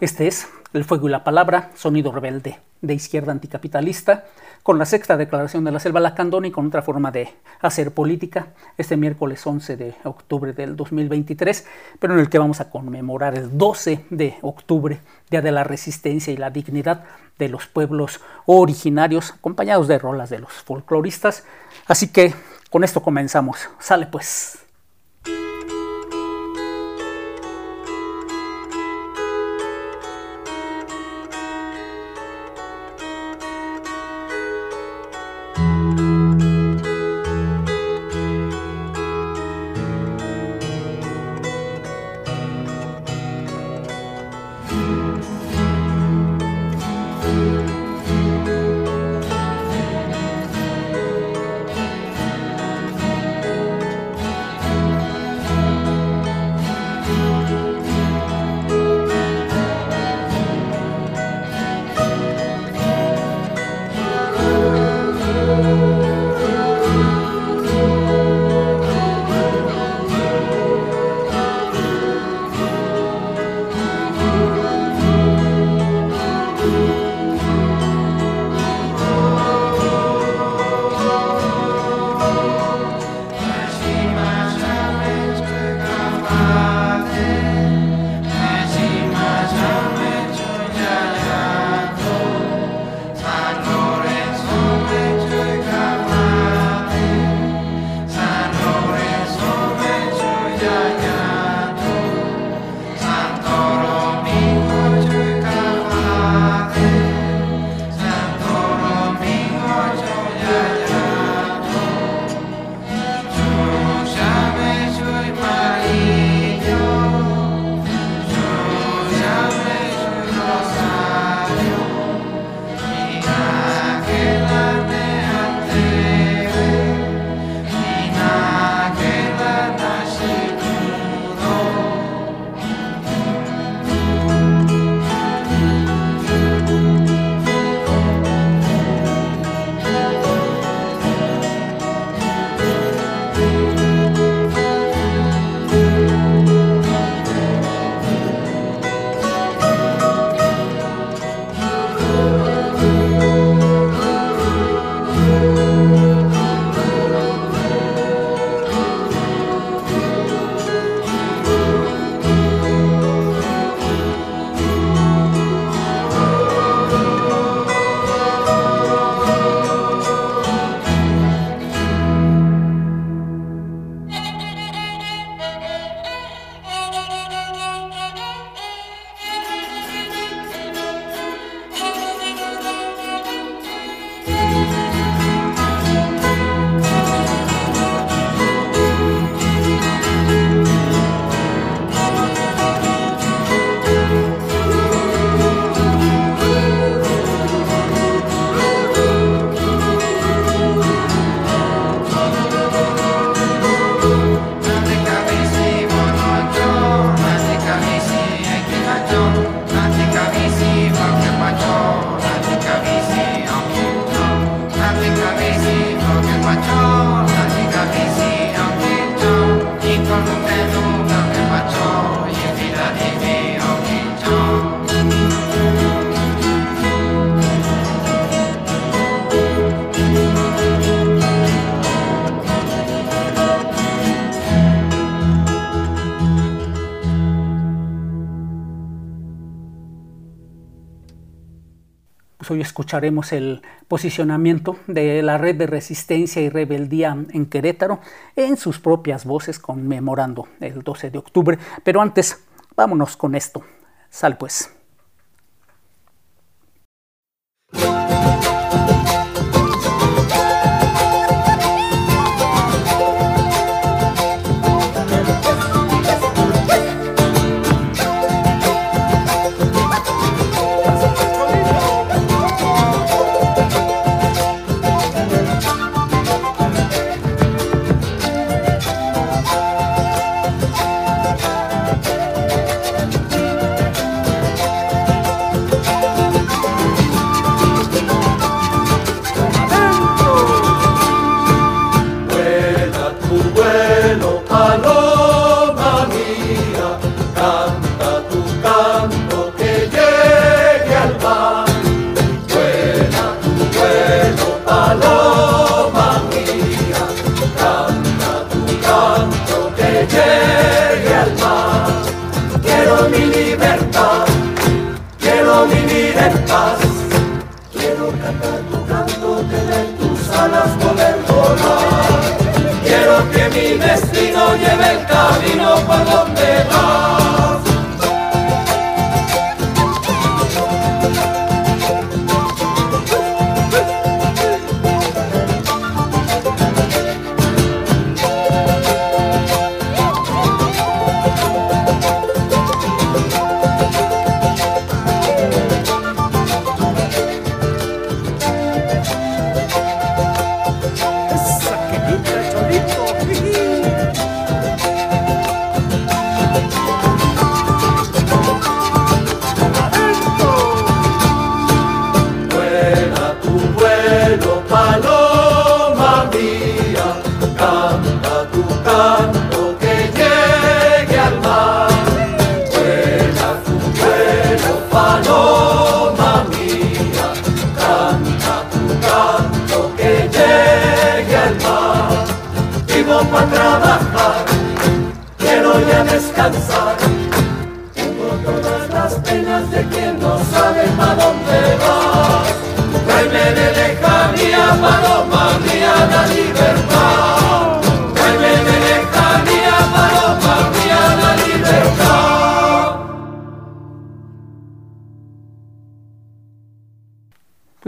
Este es El Fuego y la Palabra, Sonido Rebelde, de izquierda anticapitalista, con la sexta declaración de la Selva Lacandona y con otra forma de hacer política, este miércoles 11 de octubre del 2023, pero en el que vamos a conmemorar el 12 de octubre, Día de la Resistencia y la Dignidad de los pueblos originarios, acompañados de rolas de los folcloristas. Así que con esto comenzamos. Sale pues. Escucharemos el posicionamiento de la red de resistencia y rebeldía en Querétaro en sus propias voces conmemorando el 12 de octubre. Pero antes, vámonos con esto. Sal pues.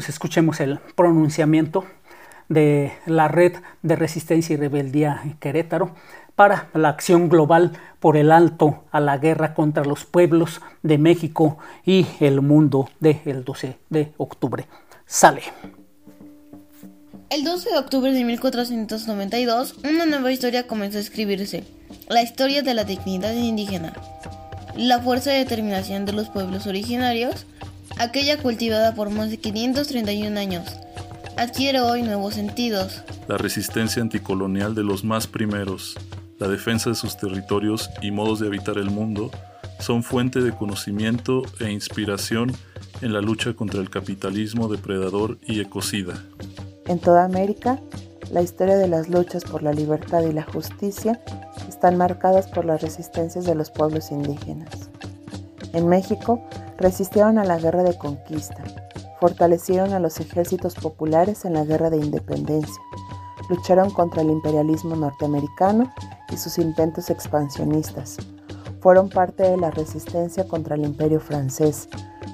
Escuchemos el pronunciamiento de la Red de Resistencia y Rebeldía Querétaro para la acción global por el alto a la guerra contra los pueblos de México y el mundo del 12 de octubre. Sale. El 12 de octubre de 1492, una nueva historia comenzó a escribirse, la historia de la dignidad indígena, la fuerza de determinación de los pueblos originarios aquella cultivada por más de 531 años, adquiere hoy nuevos sentidos. La resistencia anticolonial de los más primeros, la defensa de sus territorios y modos de habitar el mundo son fuente de conocimiento e inspiración en la lucha contra el capitalismo depredador y ecocida. En toda América, la historia de las luchas por la libertad y la justicia están marcadas por las resistencias de los pueblos indígenas. En México, resistieron a la guerra de conquista, fortalecieron a los ejércitos populares en la guerra de independencia, lucharon contra el imperialismo norteamericano y sus intentos expansionistas, fueron parte de la resistencia contra el imperio francés,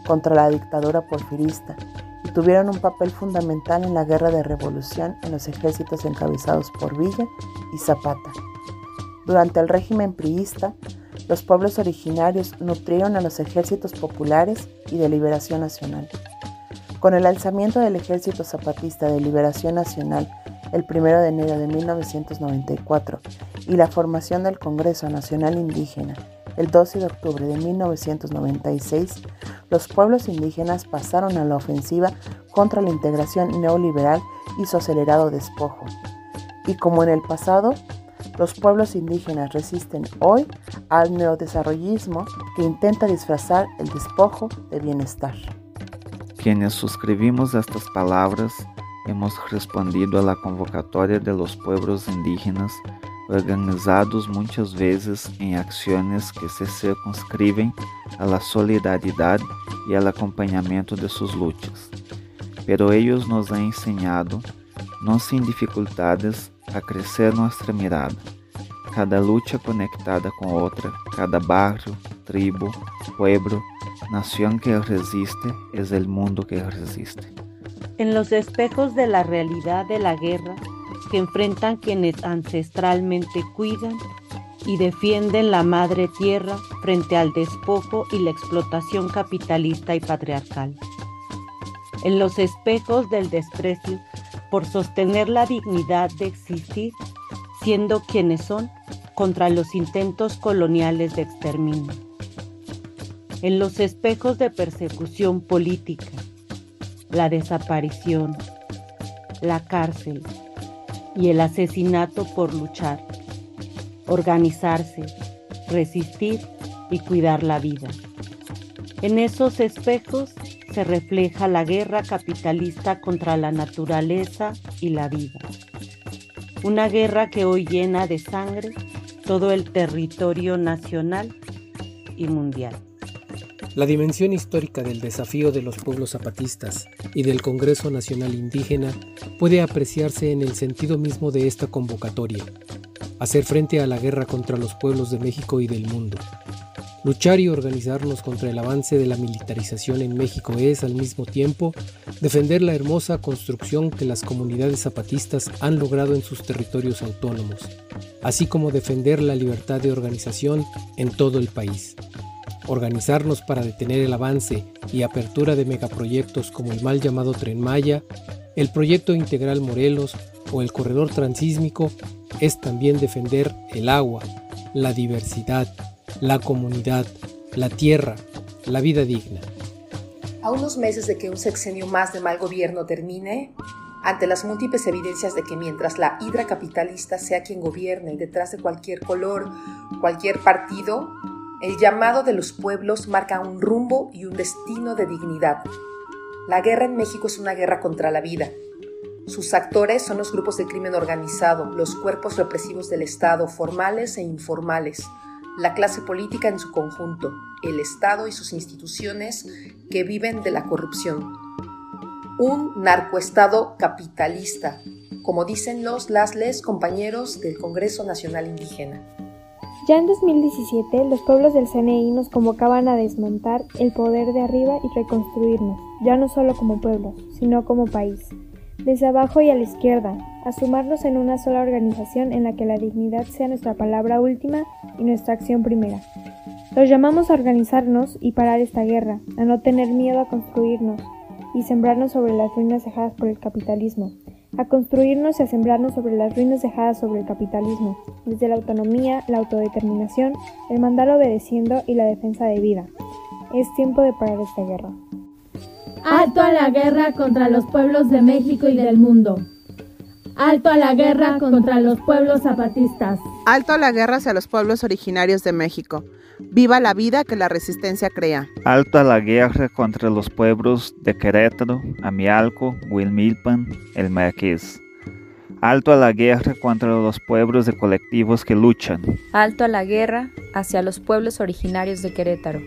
contra la dictadura porfirista y tuvieron un papel fundamental en la guerra de revolución en los ejércitos encabezados por Villa y Zapata. Durante el régimen priista, los pueblos originarios nutrieron a los ejércitos populares y de liberación nacional. Con el alzamiento del Ejército Zapatista de Liberación Nacional el 1 de enero de 1994 y la formación del Congreso Nacional Indígena el 12 de octubre de 1996, los pueblos indígenas pasaron a la ofensiva contra la integración neoliberal y su acelerado despojo. Y como en el pasado, los pueblos indígenas resisten hoy al neodesarrollismo que intenta disfrazar el despojo de bienestar. Quienes suscribimos estas palabras hemos respondido a la convocatoria de los pueblos indígenas organizados muchas veces en acciones que se circunscriben a la solidaridad y al acompañamiento de sus luchas. Pero ellos nos han enseñado, no sin dificultades, a crecer nuestra mirada. Cada lucha conectada con otra, cada barrio, tribu, pueblo, nación que resiste es el mundo que resiste. En los espejos de la realidad de la guerra que enfrentan quienes ancestralmente cuidan y defienden la madre tierra frente al despojo y la explotación capitalista y patriarcal. En los espejos del desprecio por sostener la dignidad de existir, siendo quienes son, contra los intentos coloniales de exterminio. En los espejos de persecución política, la desaparición, la cárcel y el asesinato por luchar, organizarse, resistir y cuidar la vida. En esos espejos se refleja la guerra capitalista contra la naturaleza y la vida. Una guerra que hoy llena de sangre todo el territorio nacional y mundial. La dimensión histórica del desafío de los pueblos zapatistas y del Congreso Nacional Indígena puede apreciarse en el sentido mismo de esta convocatoria, hacer frente a la guerra contra los pueblos de México y del mundo. Luchar y organizarnos contra el avance de la militarización en México es, al mismo tiempo, defender la hermosa construcción que las comunidades zapatistas han logrado en sus territorios autónomos, así como defender la libertad de organización en todo el país. Organizarnos para detener el avance y apertura de megaproyectos como el mal llamado Tren Maya, el proyecto integral Morelos o el corredor transísmico es también defender el agua, la diversidad, la comunidad, la tierra, la vida digna. A unos meses de que un sexenio más de mal gobierno termine, ante las múltiples evidencias de que mientras la hidra capitalista sea quien gobierne detrás de cualquier color, cualquier partido, el llamado de los pueblos marca un rumbo y un destino de dignidad. La guerra en México es una guerra contra la vida. Sus actores son los grupos de crimen organizado, los cuerpos represivos del Estado, formales e informales, la clase política en su conjunto, el Estado y sus instituciones que viven de la corrupción. Un narcoestado capitalista, como dicen los lasles compañeros del Congreso Nacional Indígena. Ya en 2017, los pueblos del CNI nos convocaban a desmontar el poder de arriba y reconstruirnos, ya no solo como pueblo, sino como país. Desde abajo y a la izquierda, a sumarnos en una sola organización en la que la dignidad sea nuestra palabra última y nuestra acción primera. Los llamamos a organizarnos y parar esta guerra, a no tener miedo a construirnos y sembrarnos sobre las ruinas dejadas por el capitalismo, a construirnos y a sembrarnos sobre las ruinas dejadas sobre el capitalismo, desde la autonomía, la autodeterminación, el mandar obedeciendo y la defensa de vida. Es tiempo de parar esta guerra. Alto a la guerra contra los pueblos de México y del mundo. Alto a la guerra contra los pueblos zapatistas. Alto a la guerra hacia los pueblos originarios de México. Viva la vida que la resistencia crea. Alto a la guerra contra los pueblos de Querétaro, Amialco, Huilmilpan, El Marqués. Alto a la guerra contra los pueblos de colectivos que luchan. Alto a la guerra hacia los pueblos originarios de Querétaro.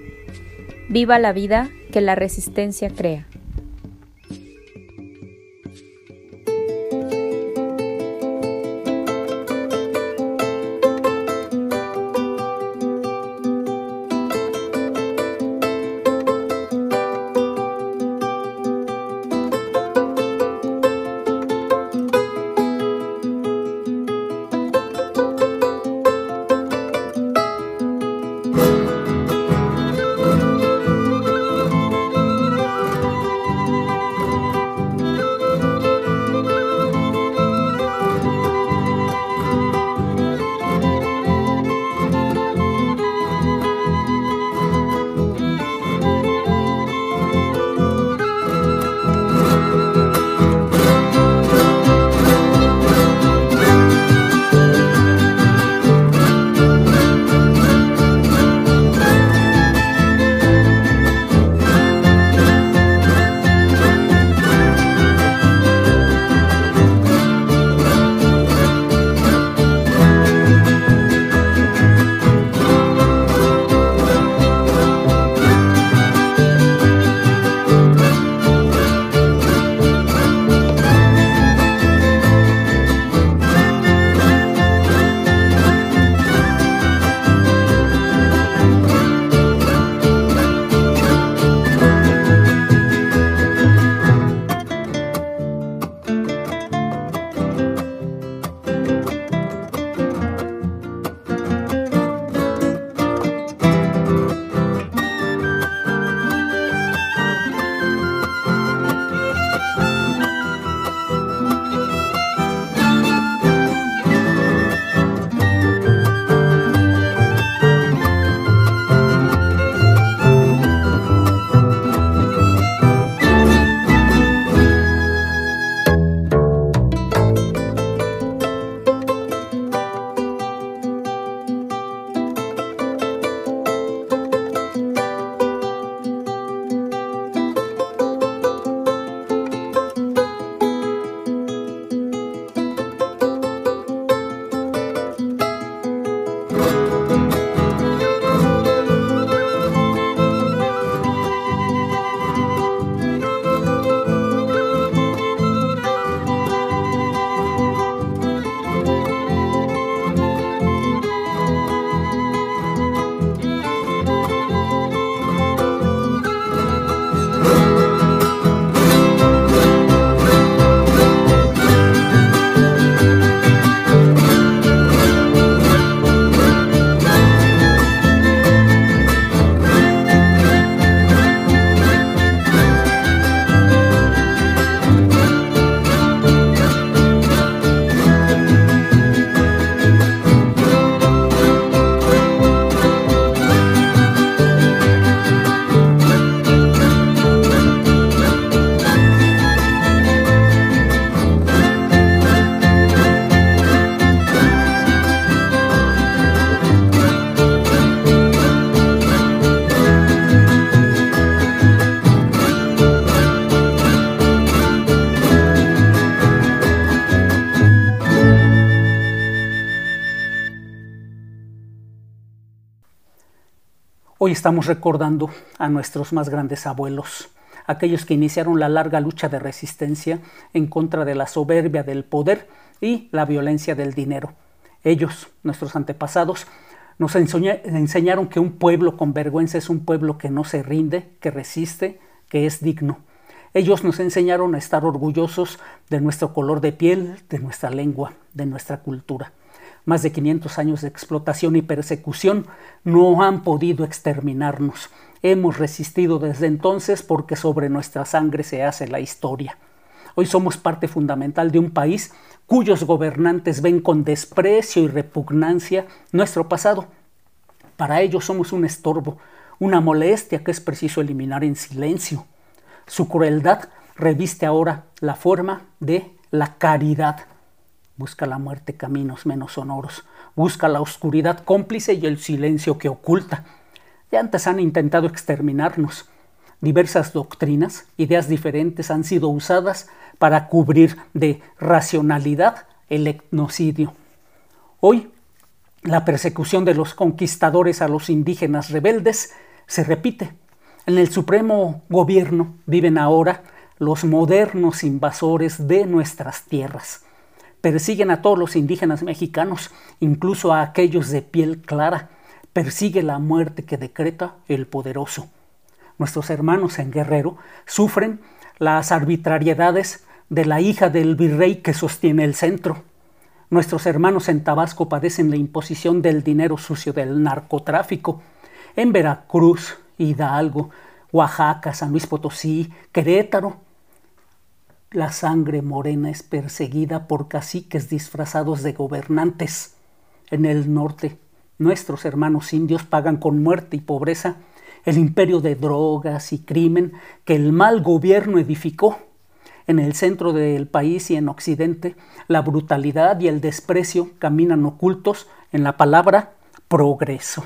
Viva la vida que la resistencia crea. Hoy estamos recordando a nuestros más grandes abuelos, aquellos que iniciaron la larga lucha de resistencia en contra de la soberbia del poder y la violencia del dinero. Ellos, nuestros antepasados, nos enseñaron que un pueblo con vergüenza es un pueblo que no se rinde, que resiste, que es digno. Ellos nos enseñaron a estar orgullosos de nuestro color de piel, de nuestra lengua, de nuestra cultura más de 500 años de explotación y persecución no han podido exterminarnos. Hemos resistido desde entonces porque sobre nuestra sangre se hace la historia. Hoy somos parte fundamental de un país cuyos gobernantes ven con desprecio y repugnancia nuestro pasado. Para ellos somos un estorbo, una molestia que es preciso eliminar en silencio. Su crueldad reviste ahora la forma de la caridad Busca la muerte caminos menos sonoros. Busca la oscuridad cómplice y el silencio que oculta. Ya antes han intentado exterminarnos. Diversas doctrinas, ideas diferentes han sido usadas para cubrir de racionalidad el etnocidio. Hoy, la persecución de los conquistadores a los indígenas rebeldes se repite. En el supremo gobierno viven ahora los modernos invasores de nuestras tierras persiguen a todos los indígenas mexicanos, incluso a aquellos de piel clara, persigue la muerte que decreta el poderoso. Nuestros hermanos en Guerrero sufren las arbitrariedades de la hija del virrey que sostiene el centro. Nuestros hermanos en Tabasco padecen la imposición del dinero sucio del narcotráfico. En Veracruz, Hidalgo, Oaxaca, San Luis Potosí, Querétaro, la sangre morena es perseguida por caciques disfrazados de gobernantes. En el norte, nuestros hermanos indios pagan con muerte y pobreza el imperio de drogas y crimen que el mal gobierno edificó. En el centro del país y en Occidente, la brutalidad y el desprecio caminan ocultos en la palabra progreso.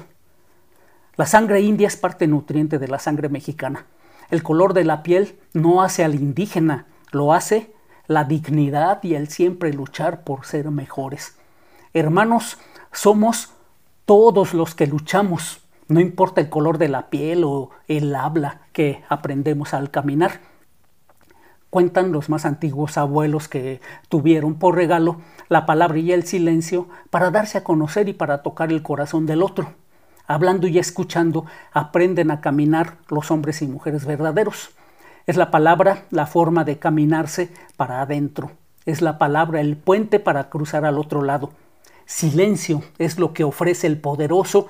La sangre india es parte nutriente de la sangre mexicana. El color de la piel no hace al indígena, lo hace la dignidad y el siempre luchar por ser mejores. Hermanos, somos todos los que luchamos, no importa el color de la piel o el habla que aprendemos al caminar. Cuentan los más antiguos abuelos que tuvieron por regalo la palabra y el silencio para darse a conocer y para tocar el corazón del otro. Hablando y escuchando aprenden a caminar los hombres y mujeres verdaderos. Es la palabra la forma de caminarse para adentro. Es la palabra el puente para cruzar al otro lado. Silencio es lo que ofrece el poderoso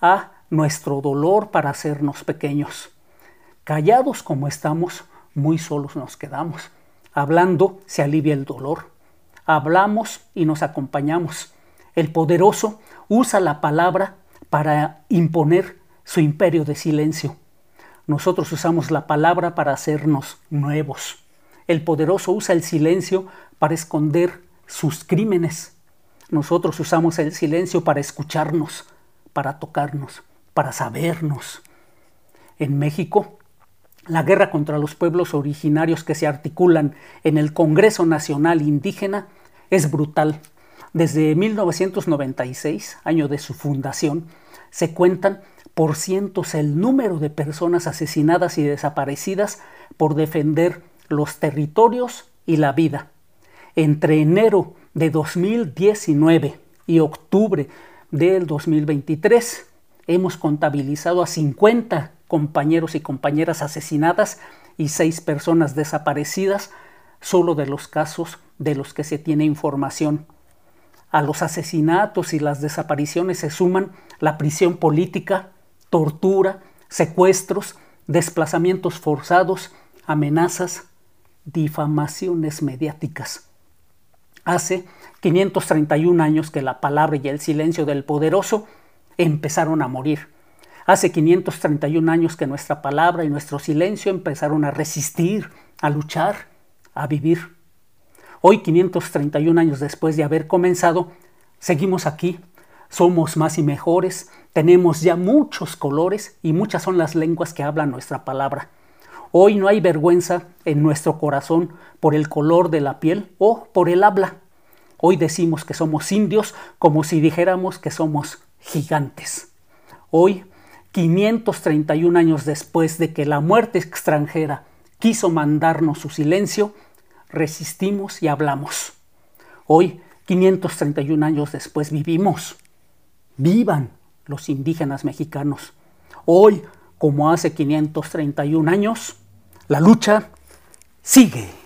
a nuestro dolor para hacernos pequeños. Callados como estamos, muy solos nos quedamos. Hablando se alivia el dolor. Hablamos y nos acompañamos. El poderoso usa la palabra para imponer su imperio de silencio. Nosotros usamos la palabra para hacernos nuevos. El poderoso usa el silencio para esconder sus crímenes. Nosotros usamos el silencio para escucharnos, para tocarnos, para sabernos. En México, la guerra contra los pueblos originarios que se articulan en el Congreso Nacional Indígena es brutal. Desde 1996, año de su fundación, se cuentan por cientos el número de personas asesinadas y desaparecidas por defender los territorios y la vida. Entre enero de 2019 y octubre del 2023 hemos contabilizado a 50 compañeros y compañeras asesinadas y 6 personas desaparecidas solo de los casos de los que se tiene información. A los asesinatos y las desapariciones se suman la prisión política, tortura, secuestros, desplazamientos forzados, amenazas, difamaciones mediáticas. Hace 531 años que la palabra y el silencio del poderoso empezaron a morir. Hace 531 años que nuestra palabra y nuestro silencio empezaron a resistir, a luchar, a vivir. Hoy, 531 años después de haber comenzado, seguimos aquí. Somos más y mejores, tenemos ya muchos colores y muchas son las lenguas que hablan nuestra palabra. Hoy no hay vergüenza en nuestro corazón por el color de la piel o por el habla. Hoy decimos que somos indios como si dijéramos que somos gigantes. Hoy 531 años después de que la muerte extranjera quiso mandarnos su silencio, resistimos y hablamos. Hoy, 531 años después, vivimos. Vivan los indígenas mexicanos. Hoy, como hace 531 años, la lucha sigue.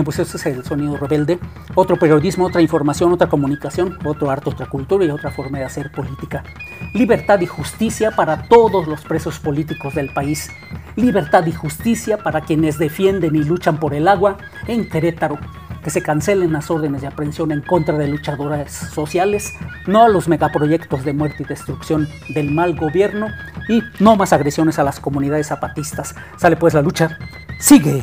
Bien, pues ese es el sonido rebelde. Otro periodismo, otra información, otra comunicación, otro arte, otra cultura y otra forma de hacer política. Libertad y justicia para todos los presos políticos del país. Libertad y justicia para quienes defienden y luchan por el agua en Querétaro. Que se cancelen las órdenes de aprehensión en contra de luchadoras sociales, no a los megaproyectos de muerte y destrucción del mal gobierno y no más agresiones a las comunidades zapatistas. Sale pues la lucha. Sigue.